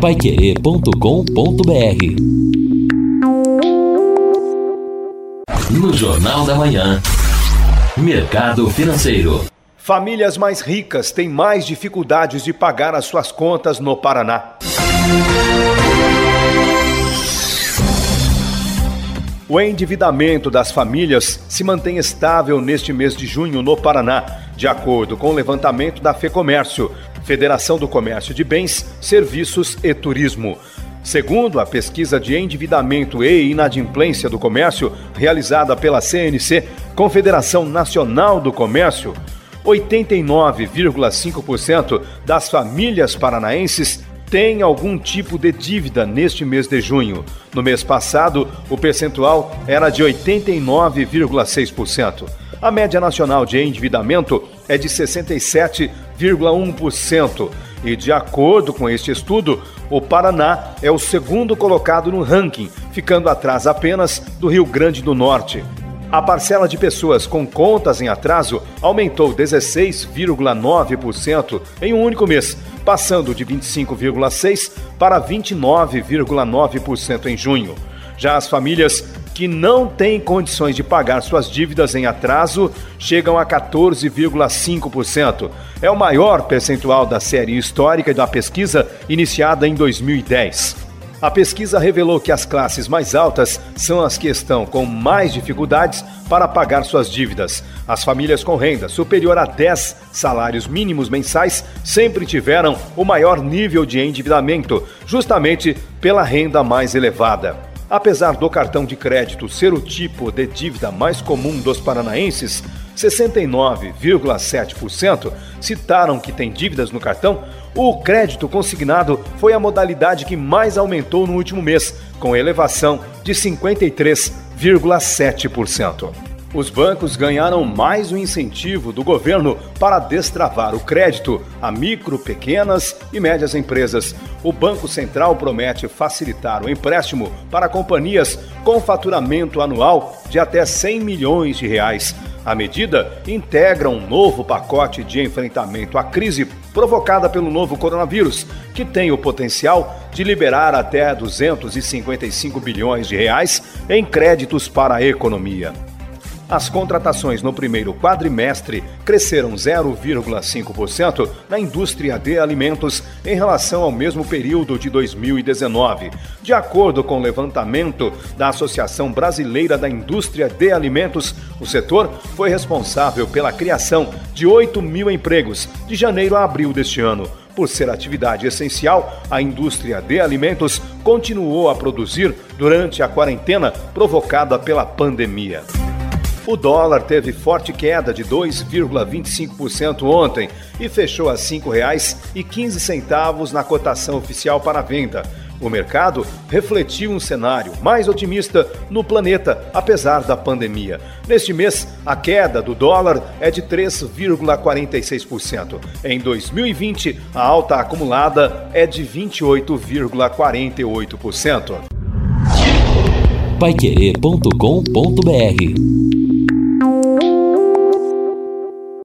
paiquerê.com.br No Jornal da Manhã, Mercado Financeiro. Famílias mais ricas têm mais dificuldades de pagar as suas contas no Paraná. O endividamento das famílias se mantém estável neste mês de junho no Paraná, de acordo com o levantamento da FEComércio, Federação do Comércio de Bens, Serviços e Turismo. Segundo a pesquisa de endividamento e inadimplência do comércio realizada pela CNC, Confederação Nacional do Comércio, 89,5% das famílias paranaenses têm algum tipo de dívida neste mês de junho. No mês passado, o percentual era de 89,6%. A média nacional de endividamento é de 67,1%. E de acordo com este estudo, o Paraná é o segundo colocado no ranking, ficando atrás apenas do Rio Grande do Norte. A parcela de pessoas com contas em atraso aumentou 16,9% em um único mês, passando de 25,6% para 29,9% em junho. Já as famílias que não têm condições de pagar suas dívidas em atraso chegam a 14,5%. É o maior percentual da série histórica da pesquisa iniciada em 2010. A pesquisa revelou que as classes mais altas são as que estão com mais dificuldades para pagar suas dívidas. As famílias com renda superior a 10 salários mínimos mensais sempre tiveram o maior nível de endividamento, justamente pela renda mais elevada. Apesar do cartão de crédito ser o tipo de dívida mais comum dos paranaenses, 69,7% citaram que têm dívidas no cartão. O crédito consignado foi a modalidade que mais aumentou no último mês, com elevação de 53,7%. Os bancos ganharam mais um incentivo do governo para destravar o crédito a micro, pequenas e médias empresas. O Banco Central promete facilitar o empréstimo para companhias com faturamento anual de até 100 milhões de reais. A medida integra um novo pacote de enfrentamento à crise provocada pelo novo coronavírus, que tem o potencial de liberar até 255 bilhões de reais em créditos para a economia. As contratações no primeiro quadrimestre cresceram 0,5% na indústria de alimentos em relação ao mesmo período de 2019. De acordo com o levantamento da Associação Brasileira da Indústria de Alimentos, o setor foi responsável pela criação de 8 mil empregos de janeiro a abril deste ano. Por ser atividade essencial, a indústria de alimentos continuou a produzir durante a quarentena provocada pela pandemia. O dólar teve forte queda de 2,25% ontem e fechou a R$ 5,15 na cotação oficial para venda. O mercado refletiu um cenário mais otimista no planeta, apesar da pandemia. Neste mês, a queda do dólar é de 3,46%. Em 2020, a alta acumulada é de 28,48%. Paiquerê.com.br